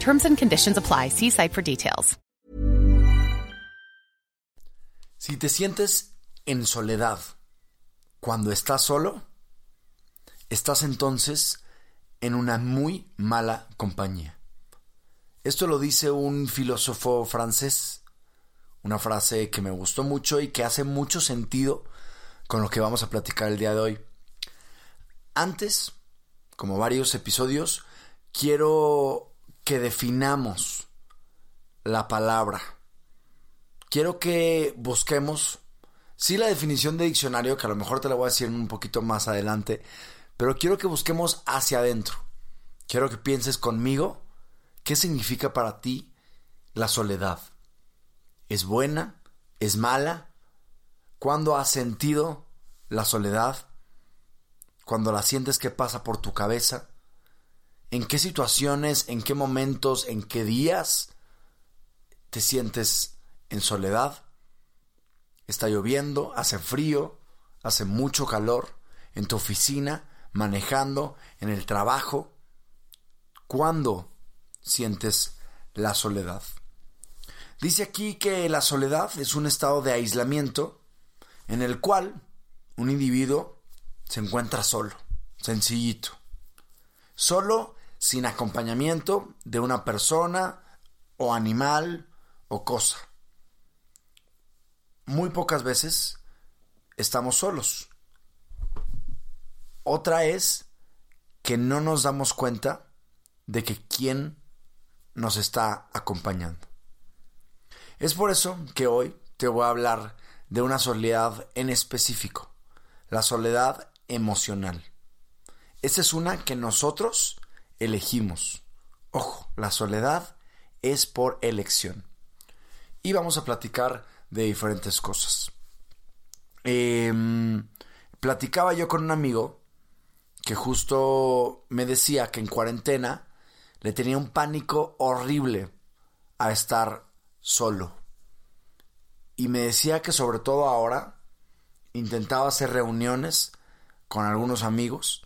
Terms and conditions apply. See site for details. Si te sientes en soledad cuando estás solo, estás entonces en una muy mala compañía. Esto lo dice un filósofo francés, una frase que me gustó mucho y que hace mucho sentido con lo que vamos a platicar el día de hoy. Antes, como varios episodios, quiero que definamos la palabra. Quiero que busquemos, sí la definición de diccionario, que a lo mejor te la voy a decir un poquito más adelante, pero quiero que busquemos hacia adentro. Quiero que pienses conmigo qué significa para ti la soledad. ¿Es buena? ¿Es mala? ¿Cuándo has sentido la soledad? ¿Cuando la sientes que pasa por tu cabeza? ¿En qué situaciones, en qué momentos, en qué días te sientes en soledad? Está lloviendo, hace frío, hace mucho calor, en tu oficina, manejando, en el trabajo. ¿Cuándo sientes la soledad? Dice aquí que la soledad es un estado de aislamiento en el cual un individuo se encuentra solo, sencillito, solo sin acompañamiento de una persona o animal o cosa. Muy pocas veces estamos solos. Otra es que no nos damos cuenta de que quién nos está acompañando. Es por eso que hoy te voy a hablar de una soledad en específico, la soledad emocional. Esa es una que nosotros elegimos. Ojo, la soledad es por elección. Y vamos a platicar de diferentes cosas. Em, platicaba yo con un amigo que justo me decía que en cuarentena le tenía un pánico horrible a estar solo. Y me decía que sobre todo ahora intentaba hacer reuniones con algunos amigos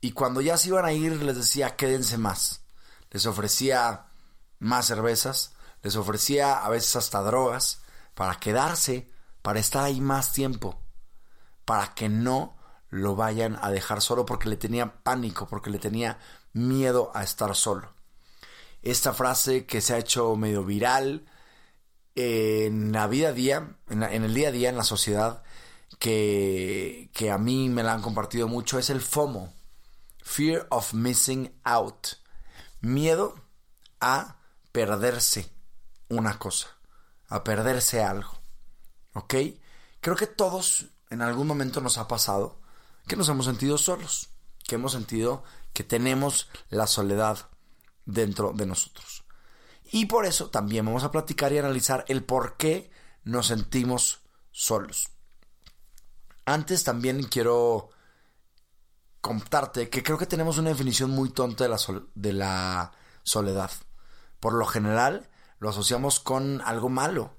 y cuando ya se iban a ir les decía quédense más. Les ofrecía más cervezas, les ofrecía a veces hasta drogas para quedarse, para estar ahí más tiempo, para que no lo vayan a dejar solo porque le tenía pánico, porque le tenía miedo a estar solo. Esta frase que se ha hecho medio viral en la vida a día, en, en el día a día en la sociedad, que, que a mí me la han compartido mucho, es el FOMO. Fear of Missing Out. Miedo a perderse una cosa, a perderse algo. ¿Ok? Creo que todos en algún momento nos ha pasado que nos hemos sentido solos, que hemos sentido que tenemos la soledad dentro de nosotros. Y por eso también vamos a platicar y analizar el por qué nos sentimos solos. Antes también quiero contarte que creo que tenemos una definición muy tonta de la, de la soledad. Por lo general lo asociamos con algo malo.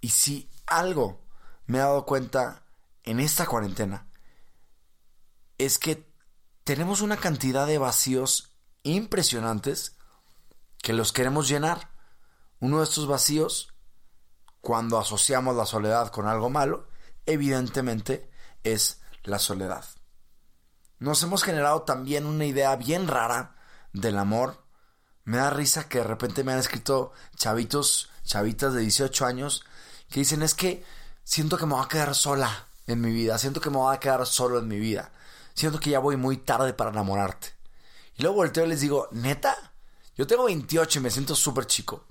Y si algo me he dado cuenta en esta cuarentena es que tenemos una cantidad de vacíos impresionantes que los queremos llenar. Uno de estos vacíos, cuando asociamos la soledad con algo malo, evidentemente es la soledad. Nos hemos generado también una idea bien rara del amor, Me da risa que de repente me han escrito chavitos, chavitas de 18 años, que dicen es que siento que me voy a quedar sola en mi vida, siento que me voy a quedar solo en mi vida, siento que ya voy muy tarde para enamorarte. Y luego volteo y les digo, neta, yo tengo 28 y me siento súper chico.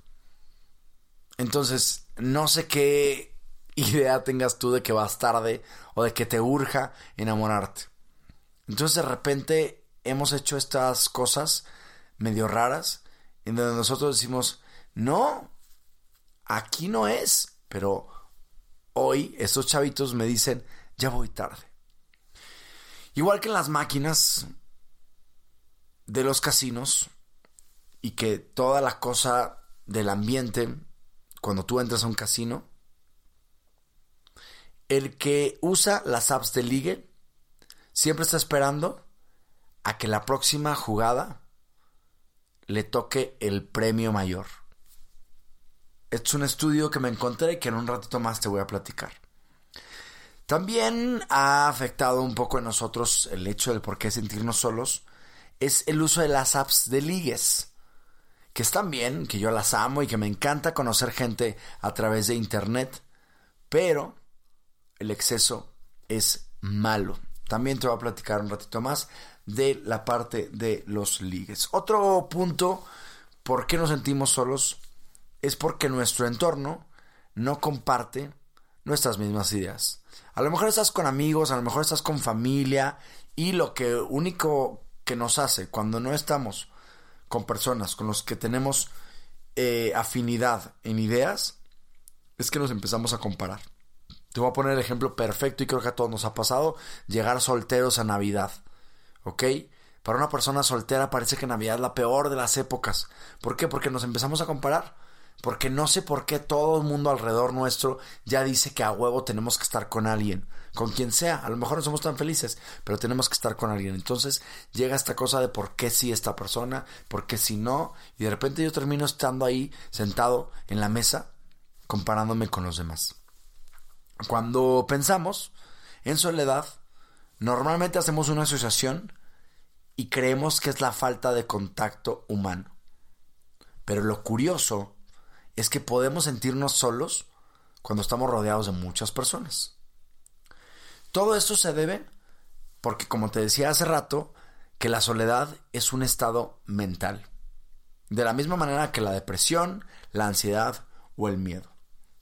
Entonces, no sé qué idea tengas tú de que vas tarde o de que te urja enamorarte. Entonces, de repente hemos hecho estas cosas medio raras en donde nosotros decimos, no, aquí no es, pero hoy estos chavitos me dicen, ya voy tarde. Igual que en las máquinas de los casinos y que toda la cosa del ambiente cuando tú entras a un casino, el que usa las apps de ligue siempre está esperando a que la próxima jugada le toque el premio mayor. Es un estudio que me encontré y que en un ratito más te voy a platicar. También ha afectado un poco en nosotros el hecho del por qué sentirnos solos, es el uso de las apps de ligues, que están bien, que yo las amo y que me encanta conocer gente a través de internet, pero el exceso es malo. También te voy a platicar un ratito más de la parte de los ligues. Otro punto, ¿por qué nos sentimos solos? Es porque nuestro entorno no comparte nuestras mismas ideas. A lo mejor estás con amigos, a lo mejor estás con familia y lo que único que nos hace cuando no estamos con personas con los que tenemos eh, afinidad en ideas es que nos empezamos a comparar. Te voy a poner el ejemplo perfecto y creo que a todos nos ha pasado llegar solteros a Navidad. ¿ok? Para una persona soltera parece que Navidad es la peor de las épocas. ¿Por qué? Porque nos empezamos a comparar. Porque no sé por qué todo el mundo alrededor nuestro ya dice que a huevo tenemos que estar con alguien. Con quien sea. A lo mejor no somos tan felices, pero tenemos que estar con alguien. Entonces llega esta cosa de por qué sí esta persona, por qué no. Y de repente yo termino estando ahí sentado en la mesa comparándome con los demás. Cuando pensamos en soledad, Normalmente hacemos una asociación y creemos que es la falta de contacto humano. Pero lo curioso es que podemos sentirnos solos cuando estamos rodeados de muchas personas. Todo esto se debe porque, como te decía hace rato, que la soledad es un estado mental. De la misma manera que la depresión, la ansiedad o el miedo.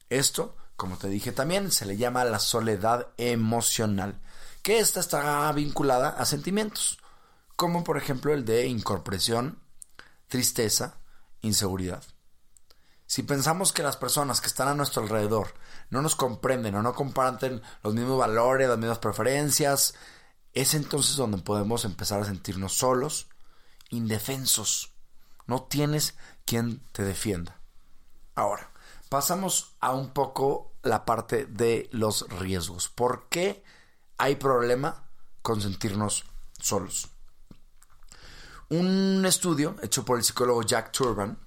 Esto, como te dije también, se le llama la soledad emocional que esta está vinculada a sentimientos, como por ejemplo el de incorporación, tristeza, inseguridad. Si pensamos que las personas que están a nuestro alrededor no nos comprenden o no comparten los mismos valores, las mismas preferencias, es entonces donde podemos empezar a sentirnos solos, indefensos. No tienes quien te defienda. Ahora, pasamos a un poco la parte de los riesgos. ¿Por qué hay problema con sentirnos solos. Un estudio hecho por el psicólogo Jack Turban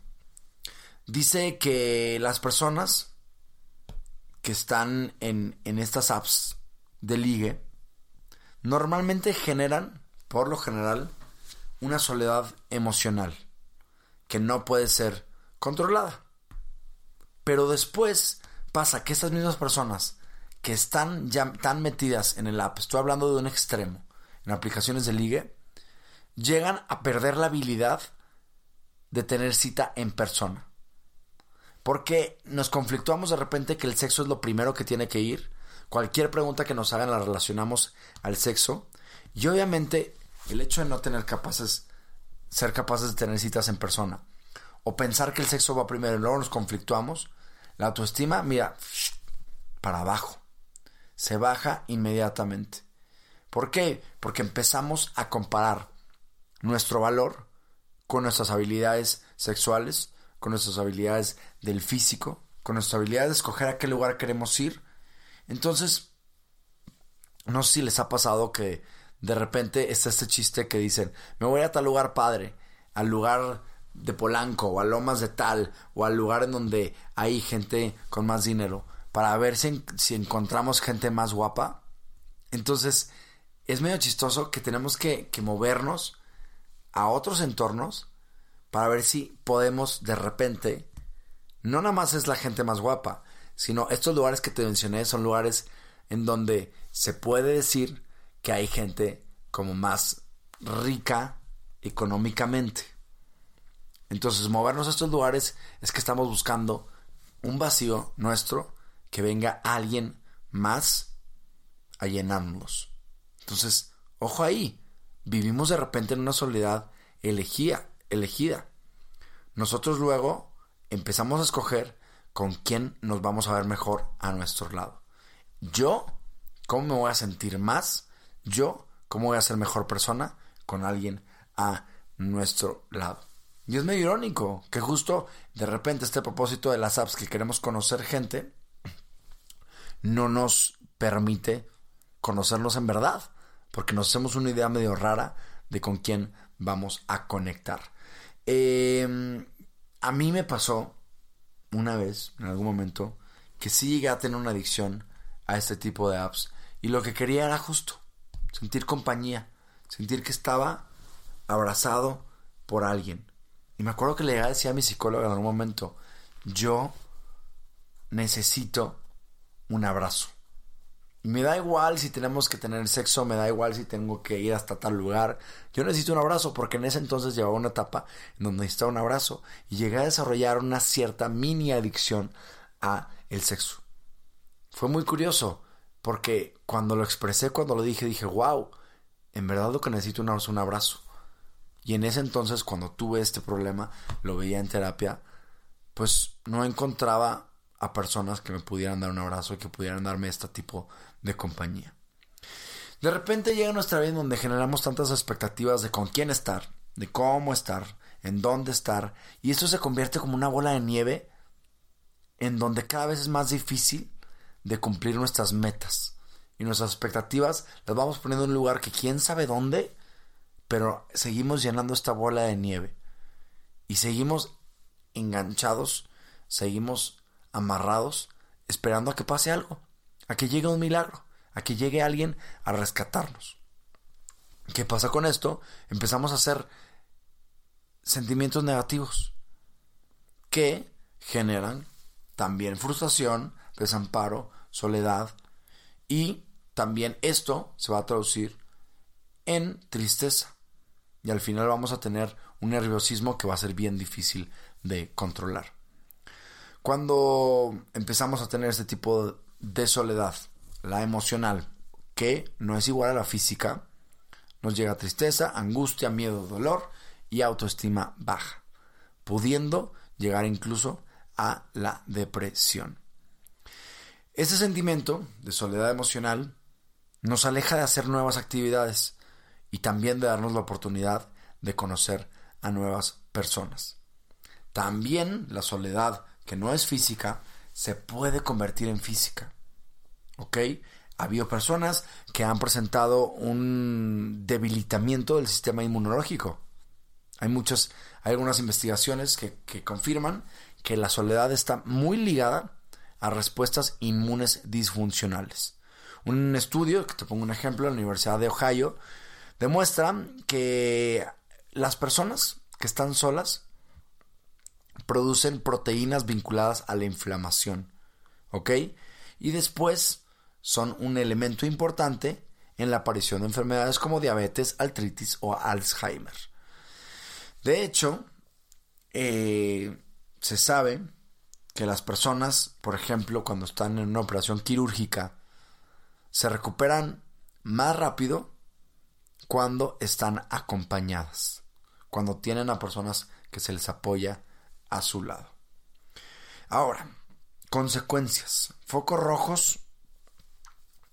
dice que las personas que están en, en estas apps de ligue normalmente generan, por lo general, una soledad emocional que no puede ser controlada. Pero después pasa que estas mismas personas que están ya tan metidas en el app, estoy hablando de un extremo, en aplicaciones de ligue, llegan a perder la habilidad de tener cita en persona. Porque nos conflictuamos de repente que el sexo es lo primero que tiene que ir. Cualquier pregunta que nos hagan la relacionamos al sexo. Y obviamente el hecho de no tener capaces, ser capaces de tener citas en persona, o pensar que el sexo va primero y luego nos conflictuamos, la autoestima, mira, para abajo se baja inmediatamente. ¿Por qué? Porque empezamos a comparar nuestro valor con nuestras habilidades sexuales, con nuestras habilidades del físico, con nuestra habilidad de escoger a qué lugar queremos ir. Entonces, no sé si les ha pasado que de repente está este chiste que dicen, me voy a tal lugar padre, al lugar de Polanco, o a Lomas de tal, o al lugar en donde hay gente con más dinero para ver si, encontramos gente más guapa. Entonces, es medio chistoso que tenemos que, que movernos a otros entornos para ver si podemos de repente, no nada más es la gente más guapa, sino estos lugares que te mencioné son lugares en donde se puede decir que hay gente como más rica económicamente. Entonces, movernos a estos lugares es que estamos buscando un vacío nuestro, que venga alguien más a llenarnos. Entonces, ojo ahí, vivimos de repente en una soledad elegida, elegida. Nosotros luego empezamos a escoger con quién nos vamos a ver mejor a nuestro lado. Yo, ¿cómo me voy a sentir más? Yo, ¿cómo voy a ser mejor persona con alguien a nuestro lado? Y es medio irónico que justo de repente este propósito de las apps que queremos conocer gente no nos permite conocernos en verdad, porque nos hacemos una idea medio rara de con quién vamos a conectar. Em, a mí me pasó una vez, en algún momento, que sí llegué a tener una adicción a este tipo de apps y lo que quería era justo sentir compañía, sentir que estaba abrazado por alguien. Y me acuerdo que le decía a mi psicólogo en algún momento, yo necesito un abrazo. Y me da igual si tenemos que tener sexo, me da igual si tengo que ir hasta tal lugar. Yo necesito un abrazo porque en ese entonces llevaba una etapa en donde necesitaba un abrazo y llegué a desarrollar una cierta mini adicción a el sexo. Fue muy curioso porque cuando lo expresé, cuando lo dije, dije, wow, en verdad lo que necesito es un abrazo. Y en ese entonces, cuando tuve este problema, lo veía en terapia, pues no encontraba a personas que me pudieran dar un abrazo que pudieran darme este tipo de compañía. De repente llega nuestra vida en donde generamos tantas expectativas de con quién estar, de cómo estar, en dónde estar, y esto se convierte como una bola de nieve en donde cada vez es más difícil de cumplir nuestras metas. Y nuestras expectativas las vamos poniendo en un lugar que quién sabe dónde, pero seguimos llenando esta bola de nieve. Y seguimos enganchados, seguimos amarrados, esperando a que pase algo, a que llegue un milagro, a que llegue alguien a rescatarnos. ¿Qué pasa con esto? Empezamos a hacer sentimientos negativos que generan también frustración, desamparo, soledad y también esto se va a traducir en tristeza y al final vamos a tener un nerviosismo que va a ser bien difícil de controlar. Cuando empezamos a tener este tipo de soledad, la emocional, que no es igual a la física, nos llega tristeza, angustia, miedo, dolor y autoestima baja, pudiendo llegar incluso a la depresión. Este sentimiento de soledad emocional nos aleja de hacer nuevas actividades y también de darnos la oportunidad de conocer a nuevas personas. También la soledad, que no es física, se puede convertir en física. ¿Ok? Ha habido personas que han presentado un debilitamiento del sistema inmunológico. Hay muchas, hay algunas investigaciones que, que confirman que la soledad está muy ligada a respuestas inmunes disfuncionales. Un estudio, que te pongo un ejemplo, en la Universidad de Ohio, demuestra que las personas que están solas producen proteínas vinculadas a la inflamación. ¿Ok? Y después son un elemento importante en la aparición de enfermedades como diabetes, artritis o Alzheimer. De hecho, eh, se sabe que las personas, por ejemplo, cuando están en una operación quirúrgica, se recuperan más rápido cuando están acompañadas, cuando tienen a personas que se les apoya a su lado. Ahora, consecuencias, focos rojos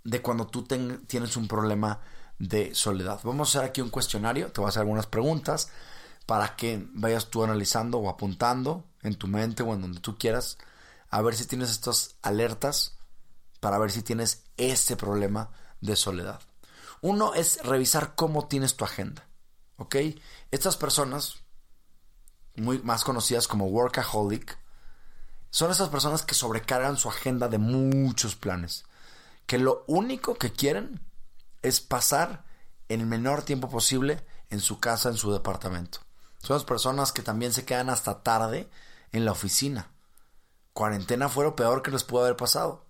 de cuando tú tienes un problema de soledad. Vamos a hacer aquí un cuestionario, te voy a hacer algunas preguntas para que vayas tú analizando o apuntando en tu mente o en donde tú quieras, a ver si tienes estas alertas para ver si tienes ese problema de soledad. Uno es revisar cómo tienes tu agenda. ¿Ok? Estas personas, muy más conocidas como workaholic, son esas personas que sobrecargan su agenda de muchos planes. Que lo único que quieren es pasar el menor tiempo posible en su casa, en su departamento Son las personas que también se quedan hasta tarde en la oficina. Cuarentena fue lo peor que les pudo haber pasado.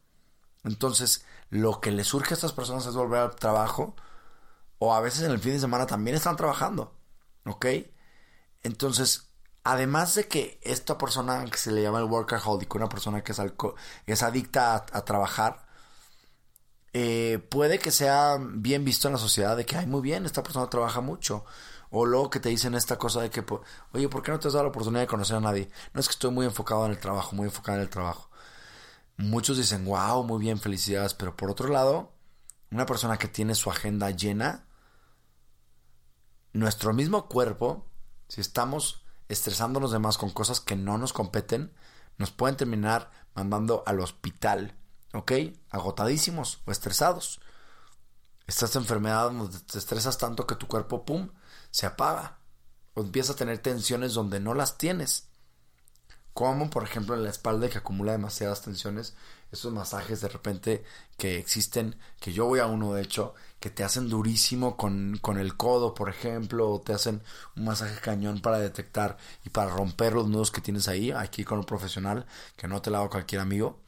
Entonces, lo que les surge a estas personas es volver al trabajo o a veces en el fin de semana también están trabajando. ¿Ok? Entonces, además de que esta persona que se le llama el workaholic, una persona que es, adicta a, trabajar, eh, puede que sea bien visto en la sociedad de que, ay, muy bien, esta persona trabaja mucho. O luego que te dicen esta cosa de que, oye, ¿por qué no te has dado la oportunidad de conocer a nadie? No es que estoy muy enfocado en el trabajo, muy enfocado en el trabajo. Muchos dicen, wow, muy bien, felicidades. Pero por otro lado, una persona que tiene su agenda llena, nuestro mismo cuerpo, si estamos estresándonos de más con cosas que no nos competen, nos pueden terminar mandando al hospital, ¿ok? Agotadísimos o estresados. Estas enfermedades donde te estresas tanto que tu cuerpo, pum, se apaga. O empieza a tener tensiones donde no las tienes. Como por ejemplo en la espalda que acumula demasiadas tensiones, esos masajes de repente que existen, que yo voy a uno de hecho, que te hacen durísimo con, con el codo, por ejemplo, o te hacen un masaje cañón para detectar y para romper los nudos que tienes ahí, aquí con un profesional, que no te lo hago cualquier amigo.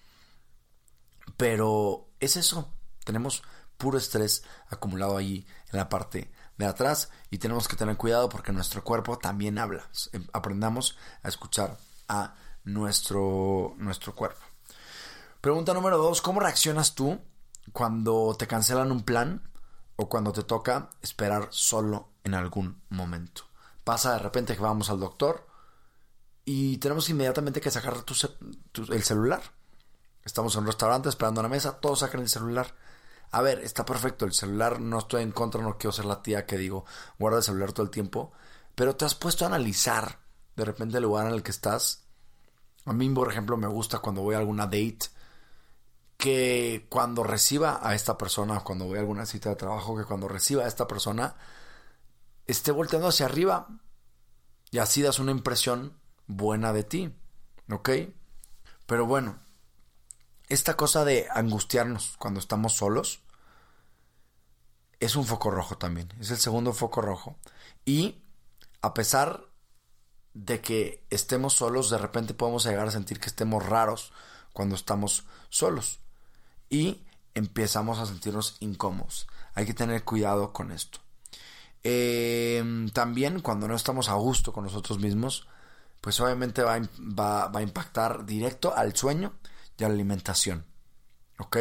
Pero es eso, tenemos puro estrés acumulado ahí en la parte de atrás y tenemos que tener cuidado porque nuestro cuerpo también habla. Aprendamos a escuchar a nuestro, nuestro cuerpo. Pregunta número dos, ¿cómo reaccionas tú cuando te cancelan un plan o cuando te toca esperar solo en algún momento? Pasa de repente que vamos al doctor y tenemos inmediatamente que sacar el celular. Estamos en un restaurante esperando a la mesa, todos sacan el celular. A ver, está perfecto, el celular no estoy en contra, no quiero ser la tía que digo, guarda el celular todo el tiempo, pero te has puesto a analizar de repente el lugar en el que estás. A mí, por ejemplo, me gusta cuando voy a alguna date que cuando reciba a esta persona, cuando voy a alguna cita de trabajo, que cuando reciba a esta persona esté volteando hacia arriba y así das una impresión buena de ti, ¿ok? Pero bueno, esta cosa de angustiarnos cuando estamos solos es un foco rojo también, es el segundo foco rojo. Y a pesar de que estemos solos, de repente podemos llegar a sentir que estemos raros cuando estamos solos. Y empezamos a sentirnos incómodos. Hay que tener cuidado con esto. Em, también cuando no estamos a gusto con nosotros mismos, pues obviamente va, va, a impactar directo al sueño y a la alimentación. ¿Ok?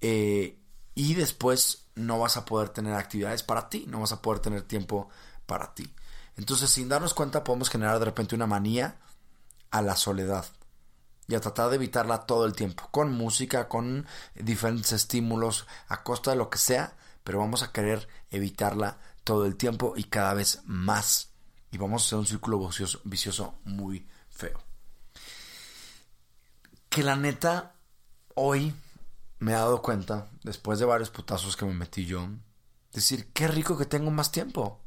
Eh, y después no vas a poder tener actividades para ti, no vas a poder tener tiempo para ti. Entonces, sin darnos cuenta, podemos generar de repente una manía a la soledad y a tratar de evitarla todo el tiempo, con música, con diferentes estímulos, a costa de lo que sea, pero vamos a querer evitarla todo el tiempo y cada vez más. Y vamos a hacer un círculo vicioso, vicioso muy feo. Que la neta, hoy me he dado cuenta, después de varios putazos que me metí yo, decir, qué rico que tengo más tiempo.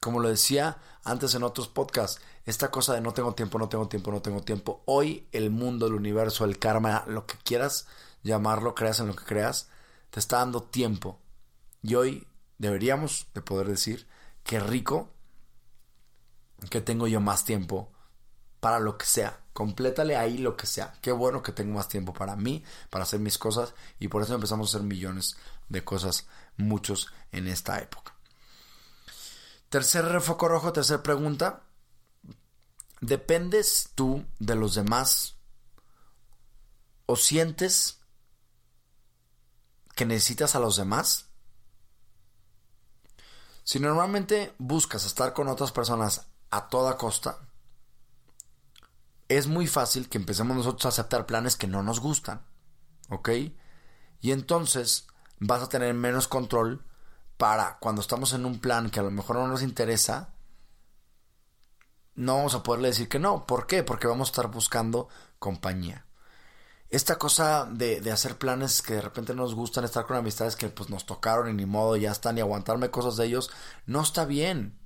Como lo decía antes en otros podcasts, esta cosa de no tengo tiempo, no tengo tiempo, no tengo tiempo. Hoy el mundo, el universo, el karma, lo que quieras llamarlo, creas en lo que creas, te está dando tiempo. Y hoy deberíamos de poder decir, qué rico que tengo yo más tiempo para lo que sea. Complétale ahí lo que sea. Qué bueno que tengo más tiempo para mí, para hacer mis cosas. Y por eso empezamos a hacer millones de cosas, muchos en esta época. Tercer foco rojo, tercera pregunta. ¿Dependes tú de los demás o sientes que necesitas a los demás? Si normalmente buscas estar con otras personas a toda costa, es muy fácil que empecemos nosotros a aceptar planes que no nos gustan. ¿Ok? Y entonces vas a tener menos control para cuando estamos en un plan que a lo mejor no nos interesa, no vamos a poderle decir que no. ¿Por qué? Porque vamos a estar buscando compañía. Esta cosa de, de, hacer planes que de repente nos gustan, estar con amistades que pues nos tocaron y ni modo, ya están, y aguantarme cosas de ellos, no está bien.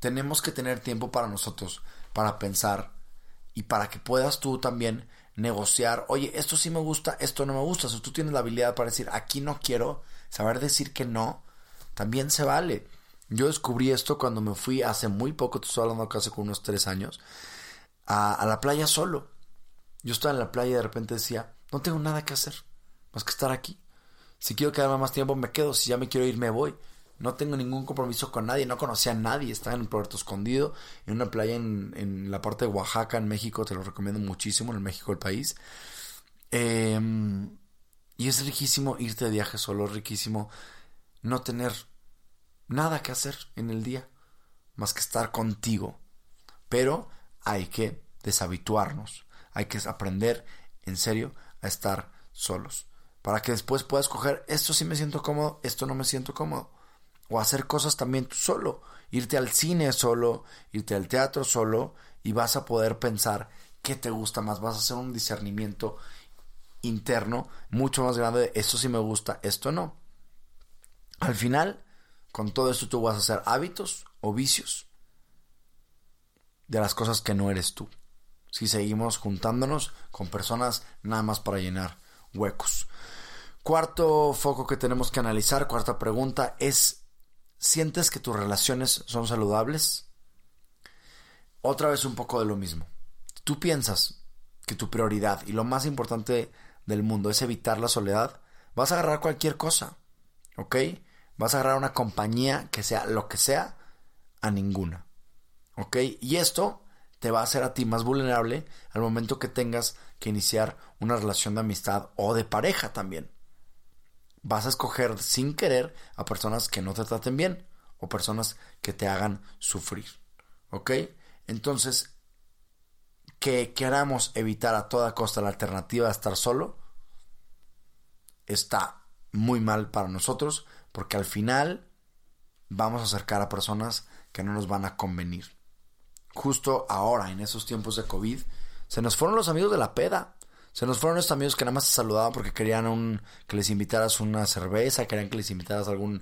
Tenemos que tener tiempo para nosotros, para pensar y para que puedas tú también negociar, oye, esto sí me gusta, esto no me gusta. Si tú tienes la habilidad para decir, aquí no quiero, saber decir que no, también se vale. Yo descubrí esto cuando me fui hace muy poco, te estoy hablando hace con unos tres años, a, la playa solo. Yo estaba en la playa y de repente decía, no tengo nada que hacer, más que estar aquí. Si quiero quedarme más tiempo, me quedo. Si ya me quiero ir, me voy. No tengo ningún compromiso con nadie, no conocía a nadie. Estaba en Puerto Escondido, en una playa en, en la parte de Oaxaca, en México. Te lo recomiendo muchísimo, en México, el país. Em, y es riquísimo irte de viaje solo, riquísimo no tener nada que hacer en el día, más que estar contigo. Pero hay que deshabituarnos, hay que aprender en serio a estar solos. Para que después puedas escoger esto sí me siento cómodo, esto no me siento cómodo. O hacer cosas también tú solo. Irte al cine solo, irte al teatro solo y vas a poder pensar qué te gusta más. Vas a hacer un discernimiento interno mucho más grande de esto sí me gusta, esto no. Al final, con todo esto tú vas a hacer hábitos o vicios de las cosas que no eres tú. Si seguimos juntándonos con personas nada más para llenar huecos. Cuarto foco que tenemos que analizar, cuarta pregunta es, ¿sientes que tus relaciones son saludables? Otra vez un poco de lo mismo. Tú piensas que tu prioridad y lo más importante del mundo es evitar la soledad, vas a agarrar cualquier cosa, ¿ok? Vas a agarrar una compañía que sea lo que sea, a ninguna, ¿ok? Y esto te va a hacer a ti más vulnerable al momento que tengas que iniciar una relación de amistad o de pareja también. Vas a escoger sin querer a personas que no te traten bien o personas que te hagan sufrir. ¿Ok? Entonces, que queramos evitar a toda costa la alternativa de estar solo, está muy mal para nosotros porque al final vamos a acercar a personas que no nos van a convenir. Justo ahora, en esos tiempos de COVID, se nos fueron los amigos de la peda. Se nos fueron estos amigos que nada más se saludaban porque querían que les invitaras una cerveza, querían que les invitaras algún,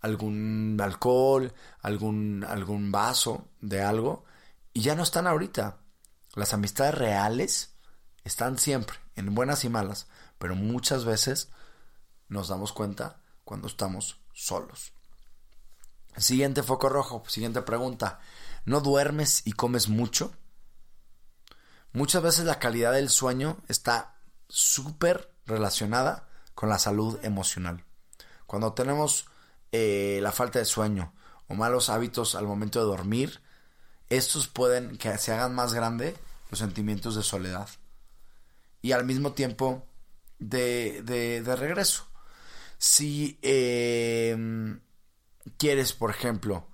algún alcohol, algún, algún vaso de algo. Y ya no están ahorita. Las amistades reales están siempre, en buenas y malas, pero muchas veces nos damos cuenta cuando estamos solos. Siguiente foco rojo, siguiente pregunta. ¿No duermes y comes mucho? Muchas veces la calidad del sueño está súper relacionada con la salud emocional. Cuando tenemos eh, la falta de sueño o malos hábitos al momento de dormir, estos pueden que se hagan más grande los sentimientos de soledad y al mismo tiempo de, de, regreso. Si em, quieres, por ejemplo,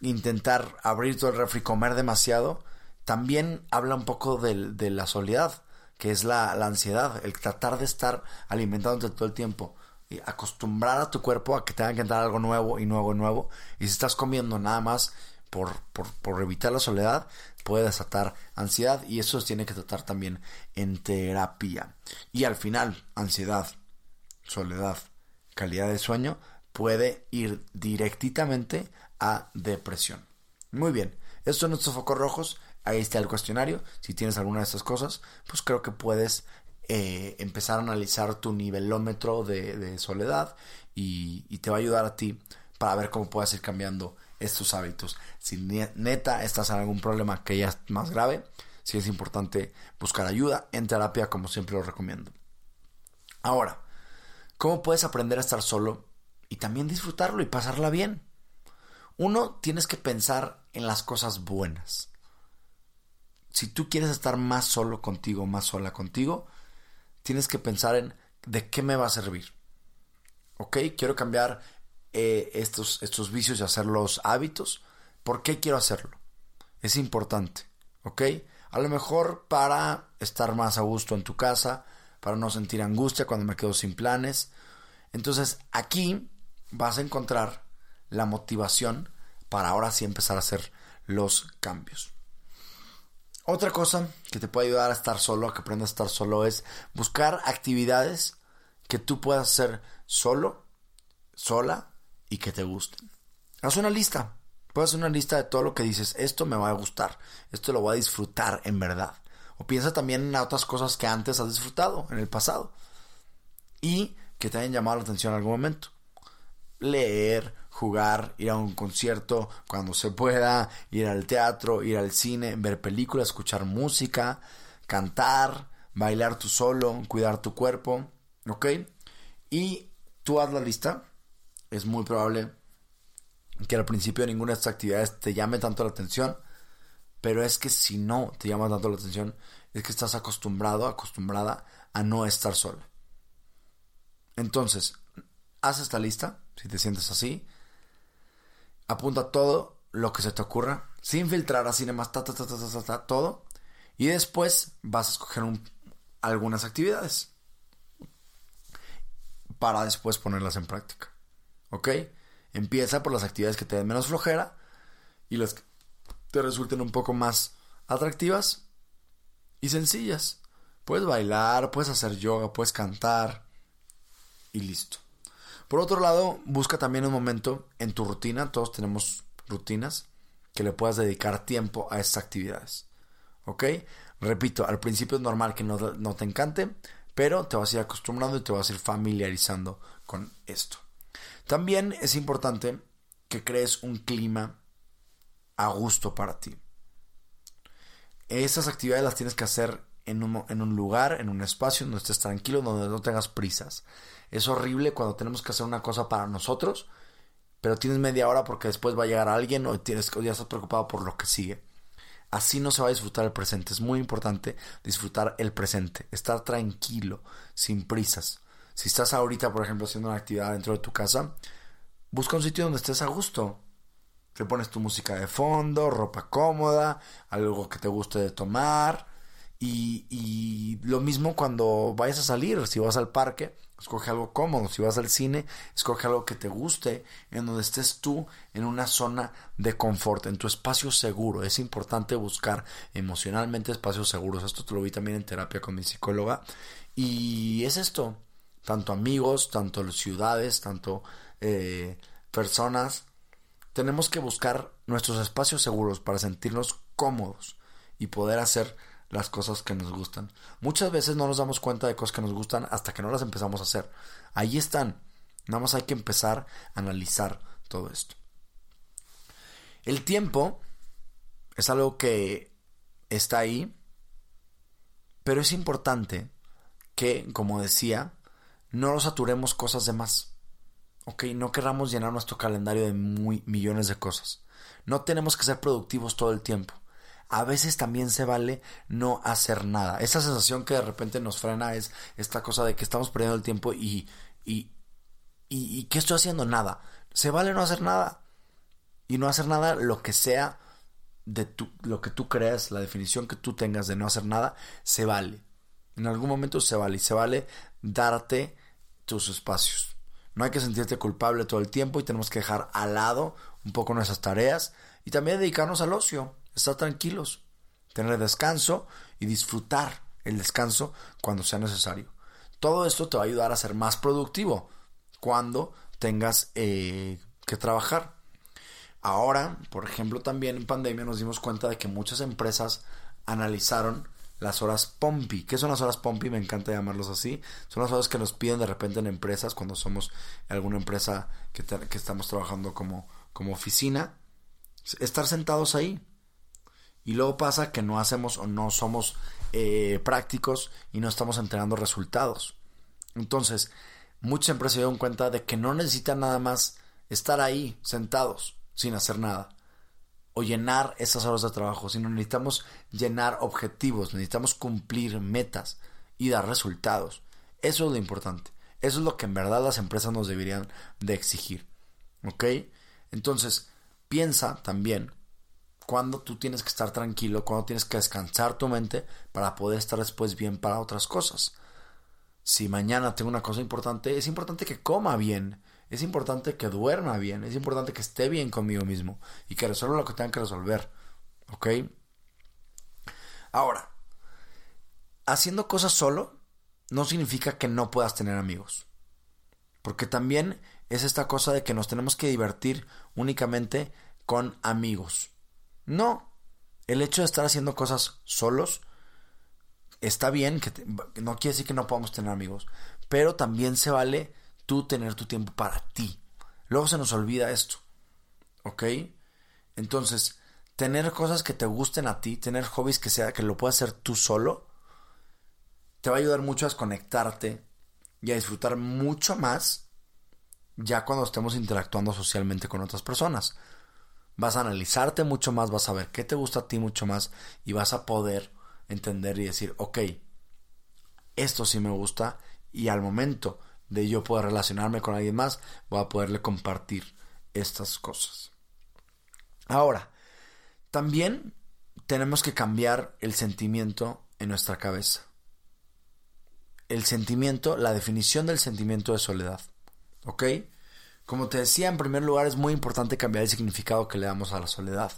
intentar abrir todo el refri y comer demasiado, también habla un poco de, la soledad, que es la, ansiedad, el tratar de estar alimentándote todo el tiempo. Y acostumbrar a tu cuerpo a que tenga que entrar algo nuevo y nuevo y nuevo. Y si estás comiendo nada más por, por, evitar la soledad, puede desatar ansiedad y eso se tiene que tratar también en terapia. Y al final, ansiedad, soledad, calidad de sueño puede ir directamente a depresión. Muy bien, estos son nuestros focos rojos. Ahí está el cuestionario. Si tienes alguna de estas cosas, pues creo que puedes eh, empezar a analizar tu nivelómetro de, soledad y, te va a ayudar a ti para ver cómo puedes ir cambiando estos hábitos. Si neta estás en algún problema que ya es más grave, si es importante buscar ayuda en terapia, como siempre lo recomiendo. Ahora, ¿cómo puedes aprender a estar solo y también disfrutarlo y pasarla bien? Uno, tienes que pensar en las cosas buenas si tú quieres estar más solo contigo, más sola contigo, tienes que pensar en de qué me va a servir. ¿Ok? Quiero cambiar eh, estos, estos vicios y hacerlos hábitos. ¿Por qué quiero hacerlo? Es importante. ¿Ok? A lo mejor para estar más a gusto en tu casa, para no sentir angustia cuando me quedo sin planes. Entonces aquí vas a encontrar la motivación para ahora sí empezar a hacer los cambios. Otra cosa que te puede ayudar a estar solo, a que aprendas a estar solo, es buscar actividades que tú puedas hacer solo, sola y que te gusten. Haz una lista. Puedes hacer una lista de todo lo que dices, esto me va a gustar, esto lo voy a disfrutar en verdad. O piensa también en otras cosas que antes has disfrutado en el pasado y que te hayan llamado la atención en algún momento. leer, jugar, ir a un concierto cuando se pueda, ir al teatro, ir al cine, ver películas, escuchar música, cantar, bailar tú solo, cuidar tu cuerpo, ¿ok? Y tú haz la lista. Es muy probable que al principio ninguna de estas actividades te llame tanto la atención, pero es que si no te llama tanto la atención, es que estás acostumbrado, acostumbrada a no estar solo. Entonces, haz esta lista, si te sientes así, apunta todo lo que se te ocurra, sin filtrar así nada más, ta, ta, ta, ta, ta, todo, y después vas a escoger algunas actividades para después ponerlas en práctica. ¿Ok? Empieza por las actividades que te den menos flojera y las te resulten un poco más atractivas y sencillas. Puedes bailar, puedes hacer yoga, puedes cantar y listo. Por otro lado, busca también un momento en tu rutina, todos tenemos rutinas, que le puedas dedicar tiempo a estas actividades. ¿Ok? Repito, al principio es normal que no, no te encante, pero te vas a ir acostumbrando y te vas a ir familiarizando con esto. También es importante que crees un clima a gusto para ti. Esas actividades las tienes que hacer en un, en un, lugar, en un espacio donde estés tranquilo, donde no tengas prisas. Es horrible cuando tenemos que hacer una cosa para nosotros, pero tienes media hora porque después va a llegar alguien o, tienes, o ya estás preocupado por lo que sigue. Así no se va a disfrutar el presente. Es muy importante disfrutar el presente, estar tranquilo, sin prisas. Si estás ahorita, por ejemplo, haciendo una actividad dentro de tu casa, busca un sitio donde estés a gusto. Te pones tu música de fondo, ropa cómoda, algo que te guste de tomar. Y, y lo mismo cuando vayas a salir, si vas al parque, escoge algo cómodo. Si vas al cine, escoge algo que te guste, en donde estés tú en una zona de confort, en tu espacio seguro. Es importante buscar emocionalmente espacios seguros. Esto te lo vi también en terapia con mi psicóloga. Y es esto, tanto amigos, tanto ciudades, tanto eh, personas. Tenemos que buscar nuestros espacios seguros para sentirnos cómodos y poder hacer las cosas que nos gustan. Muchas veces no nos damos cuenta de cosas que nos gustan hasta que no las empezamos a hacer. Ahí están. Nada más hay que empezar a analizar todo esto. El tiempo es algo que está ahí, pero es importante que, como decía, no nos saturemos cosas de más. Ok, no querramos llenar nuestro calendario de muy, millones de cosas. No tenemos que ser productivos todo el tiempo. A veces también se vale no hacer nada. Esa sensación que de repente nos frena es esta cosa de que estamos perdiendo el tiempo y, y, y, ¿qué estoy haciendo? Nada. Se vale no hacer nada. Y no hacer nada lo que sea de tu, lo que tú creas, la definición que tú tengas de no hacer nada, se vale. En algún momento se vale. Y se vale darte tus espacios. No hay que sentirte culpable todo el tiempo y tenemos que dejar al lado un poco nuestras tareas y también dedicarnos al ocio, estar tranquilos, tener descanso y disfrutar el descanso cuando sea necesario. Todo esto te va a ayudar a ser más productivo cuando tengas eh, que trabajar. Ahora, por ejemplo, también en pandemia nos dimos cuenta de que muchas empresas analizaron las horas Pompi. ¿Qué son las horas Pompi? Me encanta llamarlos así. Son las horas que nos piden de repente en empresas cuando somos alguna empresa que, que estamos trabajando como, como oficina. Estar sentados ahí. Y luego pasa que no hacemos o no somos eh, prácticos y no estamos entregando resultados. Entonces, muchas empresas se dieron cuenta de que no necesitan nada más estar ahí sentados sin hacer nada o llenar esas horas de trabajo, sino necesitamos llenar objetivos, necesitamos cumplir metas y dar resultados. Eso es lo importante. Eso es lo que en verdad las empresas nos deberían de exigir. ¿Ok? Entonces, piensa también cuando tú tienes que estar tranquilo, cuando tienes que descansar tu mente para poder estar después bien para otras cosas. Si mañana tengo una cosa importante, es importante que coma bien, es importante que duerma bien, es importante que esté bien conmigo mismo y que resuelva lo que tenga que resolver. ¿Ok? Ahora, haciendo cosas solo no significa que no puedas tener amigos. Porque también es esta cosa de que nos tenemos que divertir únicamente con amigos. No, el hecho de estar haciendo cosas solos está bien, que no quiere decir que no podamos tener amigos, pero también se vale tú tener tu tiempo para ti. Luego se nos olvida esto. ¿Ok? Entonces, tener cosas que te gusten a ti, tener hobbies que sea que lo puedas hacer tú solo, te va a ayudar mucho a desconectarte y a disfrutar mucho más ya cuando estemos interactuando socialmente con otras personas. Vas a analizarte mucho más, vas a ver qué te gusta a ti mucho más y vas a poder entender y decir, ok, esto sí me gusta y al momento de yo poder relacionarme con alguien más, voy a poderle compartir estas cosas. Ahora, también tenemos que cambiar el sentimiento en nuestra cabeza. El sentimiento, la definición del sentimiento de soledad. ¿Ok? Como te decía, en primer lugar es muy importante cambiar el significado que le damos a la soledad.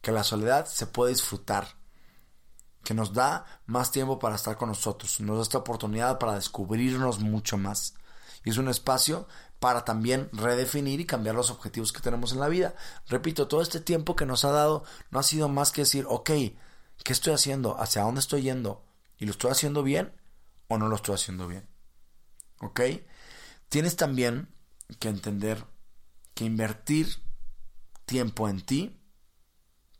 Que la soledad se puede disfrutar. Que nos da más tiempo para estar con nosotros. Nos da esta oportunidad para descubrirnos mucho más. Y es un espacio para también redefinir y cambiar los objetivos que tenemos en la vida. Repito, todo este tiempo que nos ha dado no ha sido más que decir, ok, ¿qué estoy haciendo? ¿Hacia dónde estoy yendo? ¿Y lo estoy haciendo bien o no lo estoy haciendo bien? ¿Ok? Tienes también que entender que invertir tiempo en ti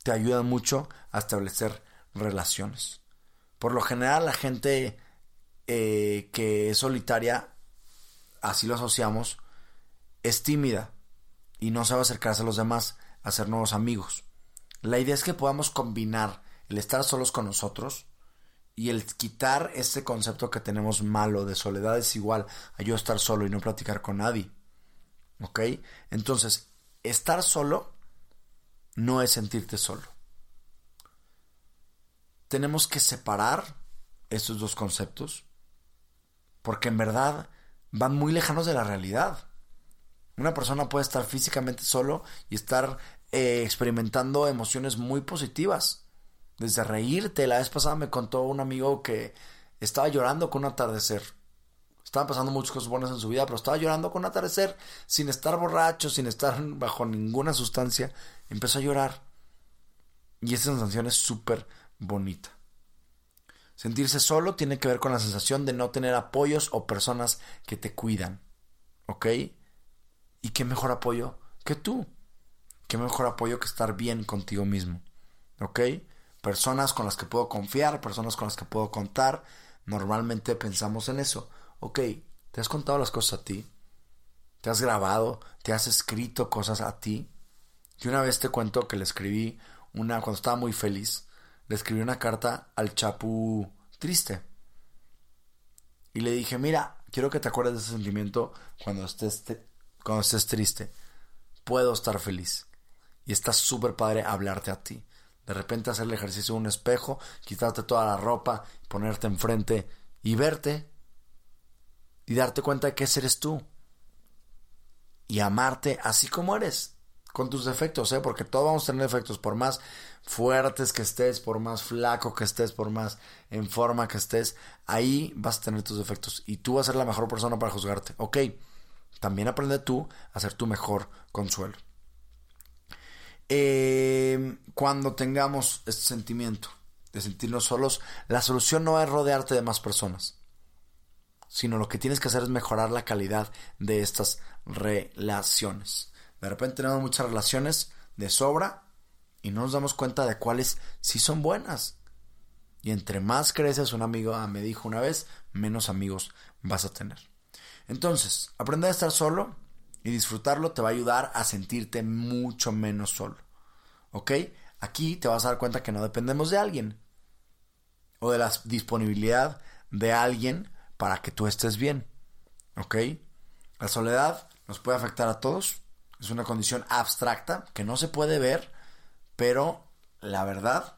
te ayuda mucho a establecer relaciones. Por lo general la gente eh, que es solitaria, así lo asociamos, es tímida y no sabe acercarse a los demás, hacer nuevos amigos. La idea es que podamos combinar el estar solos con nosotros y el quitar este concepto que tenemos malo de soledad es igual a yo estar solo y no platicar con nadie. ¿Ok? Entonces, estar solo no es sentirte solo. Tenemos que separar estos dos conceptos porque en verdad van muy lejanos de la realidad. Una persona puede estar físicamente solo y estar eh, experimentando emociones muy positivas. Desde reírte. La vez pasada me contó un amigo que estaba llorando con un atardecer. Estaban pasando muchas cosas buenas en su vida, pero estaba llorando con un atardecer, sin estar borracho, sin estar bajo ninguna sustancia. Empezó a llorar. Y esa sensación es súper bonita. Sentirse solo tiene que ver con la sensación de no tener apoyos o personas que te cuidan. ¿Ok? ¿Y qué mejor apoyo que tú? ¿Qué mejor apoyo que estar bien contigo mismo? ¿Ok? Personas con las que puedo confiar, personas con las que puedo contar. Normalmente pensamos en eso. Ok, ¿te has contado las cosas a ti? ¿Te has grabado? ¿Te has escrito cosas a ti? Y una vez te cuento que le escribí una, cuando estaba muy feliz, le escribí una carta al Chapu triste. Y le dije, mira, quiero que te acuerdes de ese sentimiento cuando estés cuando estés triste, puedo estar feliz. Y está súper padre hablarte a ti. De repente hacer el ejercicio en un espejo, quitarte toda la ropa, ponerte enfrente y verte. Y darte cuenta de que eres tú. Y amarte así como eres. Con tus defectos, ¿eh? Porque todos vamos a tener defectos. Por más fuertes que estés, por más flaco que estés, por más en forma que estés, ahí vas a tener tus defectos. Y tú vas a ser la mejor persona para juzgarte. Ok también aprende tú a ser tu mejor consuelo. Eh, cuando tengamos este sentimiento de sentirnos solos, la solución no es rodearte de más personas, sino lo que tienes que hacer es mejorar la calidad de estas relaciones. De repente tenemos muchas relaciones de sobra y no nos damos cuenta de cuáles sí son buenas. Y entre más creces, un amigo me dijo una vez, menos amigos vas a tener. Entonces, aprender a estar solo y disfrutarlo te va a ayudar a sentirte mucho menos solo. ¿Ok? Aquí te vas a dar cuenta que no dependemos de alguien o de la disponibilidad de alguien para que tú estés bien. ¿Ok? La soledad nos puede afectar a todos. Es una condición abstracta que no se puede ver, pero la verdad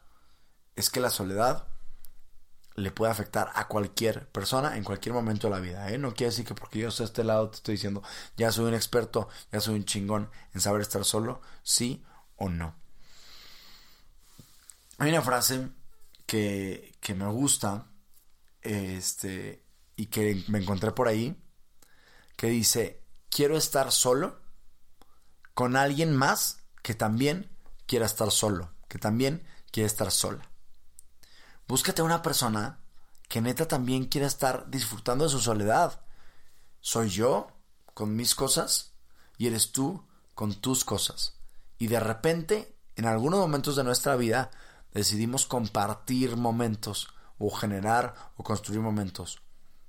es que la soledad le puede afectar a cualquier persona en cualquier momento de la vida. ¿eh? No quiere decir que porque yo estoy a este lado te estoy diciendo, ya soy un experto, ya soy un chingón en saber estar solo, sí o no. Hay una frase que, que me gusta este, y que me encontré por ahí, que dice, quiero estar solo con alguien más que también quiera estar solo, que también quiere estar sola. Búscate una persona que neta también quiera estar disfrutando de su soledad. Soy yo, con mis cosas, y eres tú con tus cosas. Y de repente, en algunos momentos de nuestra vida, decidimos compartir momentos o generar o construir momentos.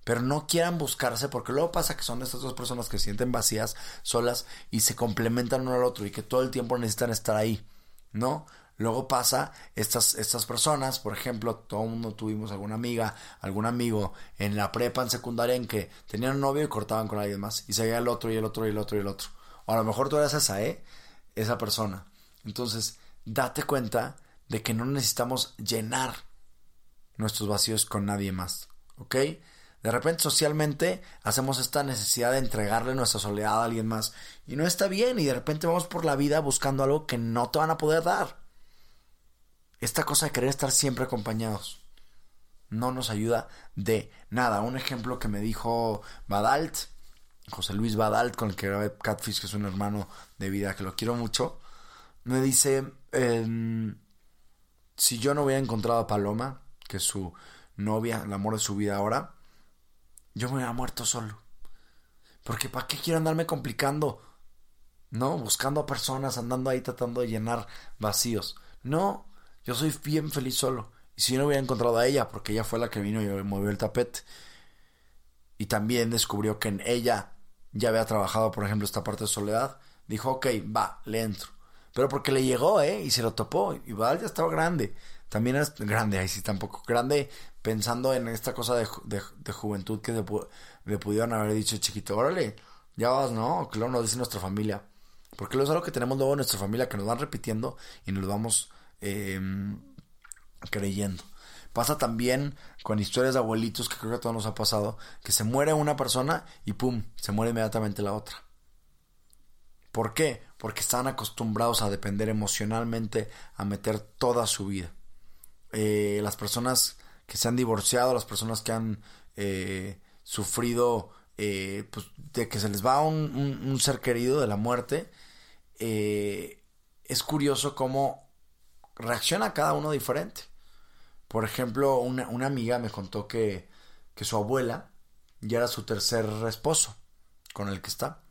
Pero no quieran buscarse porque luego pasa que son estas dos personas que se sienten vacías, solas y se complementan uno al otro y que todo el tiempo necesitan estar ahí. ¿No? Luego pasa estas, estas personas, por ejemplo, todo el mundo tuvimos alguna amiga, algún amigo en la prepa, en secundaria, en que tenían un novio y cortaban con alguien más. Y seguía el otro y el otro y el otro y el otro. O a lo mejor tú eres esa, ¿eh? Esa persona. Entonces, date cuenta de que no necesitamos llenar nuestros vacíos con nadie más. ¿Ok? De repente socialmente hacemos esta necesidad de entregarle nuestra soledad a alguien más. Y no está bien. Y de repente vamos por la vida buscando algo que no te van a poder dar. Esta cosa de querer estar siempre acompañados no nos ayuda de nada. Un ejemplo que me dijo Badalt, José Luis Badalt, con el que grabé Catfish, que es un hermano de vida que lo quiero mucho, me dice, em, si yo no hubiera encontrado a Paloma, que es su novia, el amor de su vida ahora, yo me hubiera muerto solo. Porque ¿para qué quiero andarme complicando? No, buscando a personas, andando ahí tratando de llenar vacíos. No, yo soy bien feliz solo. Y si yo no hubiera encontrado a ella, porque ella fue la que vino y movió el tapete. Y también descubrió que en ella ya había trabajado, por ejemplo, esta parte de soledad. Dijo, ok, va, le entro. Pero porque le llegó, ¿eh? Y se lo topó. Y ya estaba grande. También era grande, ahí sí tampoco. Grande pensando en esta cosa de, de, juventud que le, pudieron haber dicho chiquito. Órale, ya vas, ¿no? Claro, nos dice nuestra familia. Porque lo es algo que tenemos luego en nuestra familia que nos van repitiendo y nos lo vamos Em, creyendo. Pasa también con historias de abuelitos que creo que a todos nos ha pasado, que se muere una persona y pum, se muere inmediatamente la otra. ¿Por qué? Porque están acostumbrados a depender emocionalmente, a meter toda su vida. Eh, las personas que se han divorciado, las personas que han eh, sufrido eh, pues, de que se les va un, un, ser querido de la muerte, es curioso cómo reacciona cada uno diferente. Por ejemplo, una, amiga me contó que, que su abuela ya era su tercer esposo con el que está.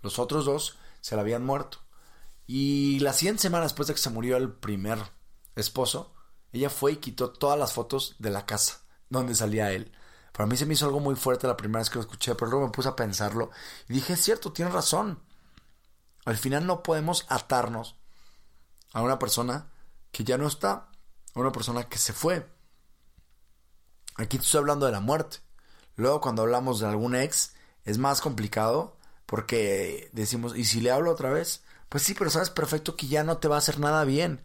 Los otros dos se le habían muerto. Y la siguiente semana después de que se murió el primer esposo, ella fue y quitó todas las fotos de la casa donde salía él. Para mí se me hizo algo muy fuerte la primera vez que lo escuché, pero luego me puse a pensarlo y dije, es cierto, tiene razón. Al final no podemos atarnos a una persona que ya no está, una persona que se fue. Aquí estoy hablando de la muerte. Luego cuando hablamos de algún ex es más complicado porque decimos, ¿y si le hablo otra vez? Pues sí, pero sabes perfecto que ya no te va a hacer nada bien.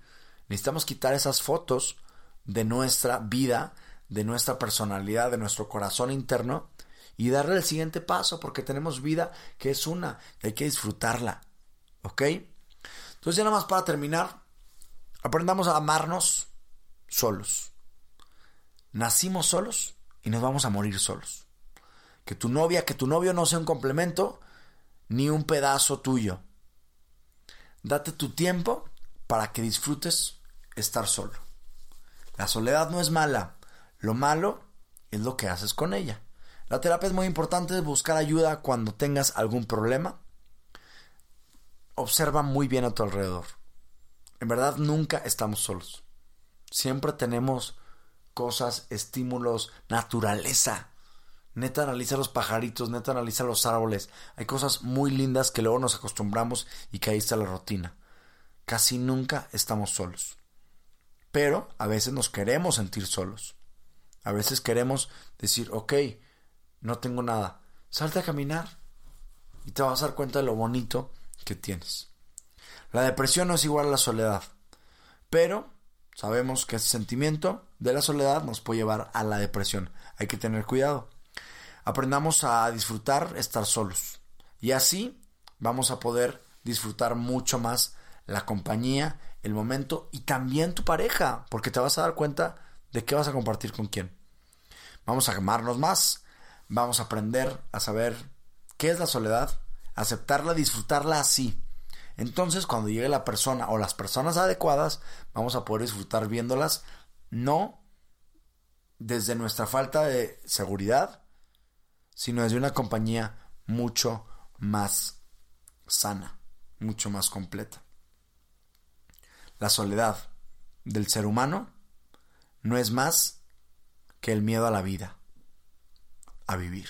Necesitamos quitar esas fotos de nuestra vida, de nuestra personalidad, de nuestro corazón interno y darle el siguiente paso porque tenemos vida que es una y hay que disfrutarla. ¿Ok? Entonces ya nada más para terminar, Aprendamos a amarnos solos. Nacimos solos y nos vamos a morir solos. Que tu novia, que tu novio no sea un complemento ni un pedazo tuyo. Date tu tiempo para que disfrutes estar solo. La soledad no es mala, lo malo es lo que haces con ella. La terapia es muy importante, buscar ayuda cuando tengas algún problema. Observa muy bien a tu alrededor. En verdad nunca estamos solos. Siempre tenemos cosas, estímulos, naturaleza. Neta analiza los pajaritos, neta analiza los árboles. Hay cosas muy lindas que luego nos acostumbramos y que ahí está la rutina. Casi nunca estamos solos. Pero a veces nos queremos sentir solos. A veces queremos decir, ok, no tengo nada. Salte a caminar y te vas a dar cuenta de lo bonito que tienes. La depresión no es igual a la soledad, pero sabemos que ese sentimiento de la soledad nos puede llevar a la depresión. Hay que tener cuidado. Aprendamos a disfrutar estar solos y así vamos a poder disfrutar mucho más la compañía, el momento y también tu pareja, porque te vas a dar cuenta de qué vas a compartir con quién. Vamos a amarnos más, vamos a aprender a saber qué es la soledad, aceptarla, disfrutarla así, entonces, cuando llegue la persona o las personas adecuadas, vamos a poder disfrutar viéndolas, no desde nuestra falta de seguridad, sino desde una compañía mucho más sana, mucho más completa. La soledad del ser humano no es más que el miedo a la vida, a vivir.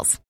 details.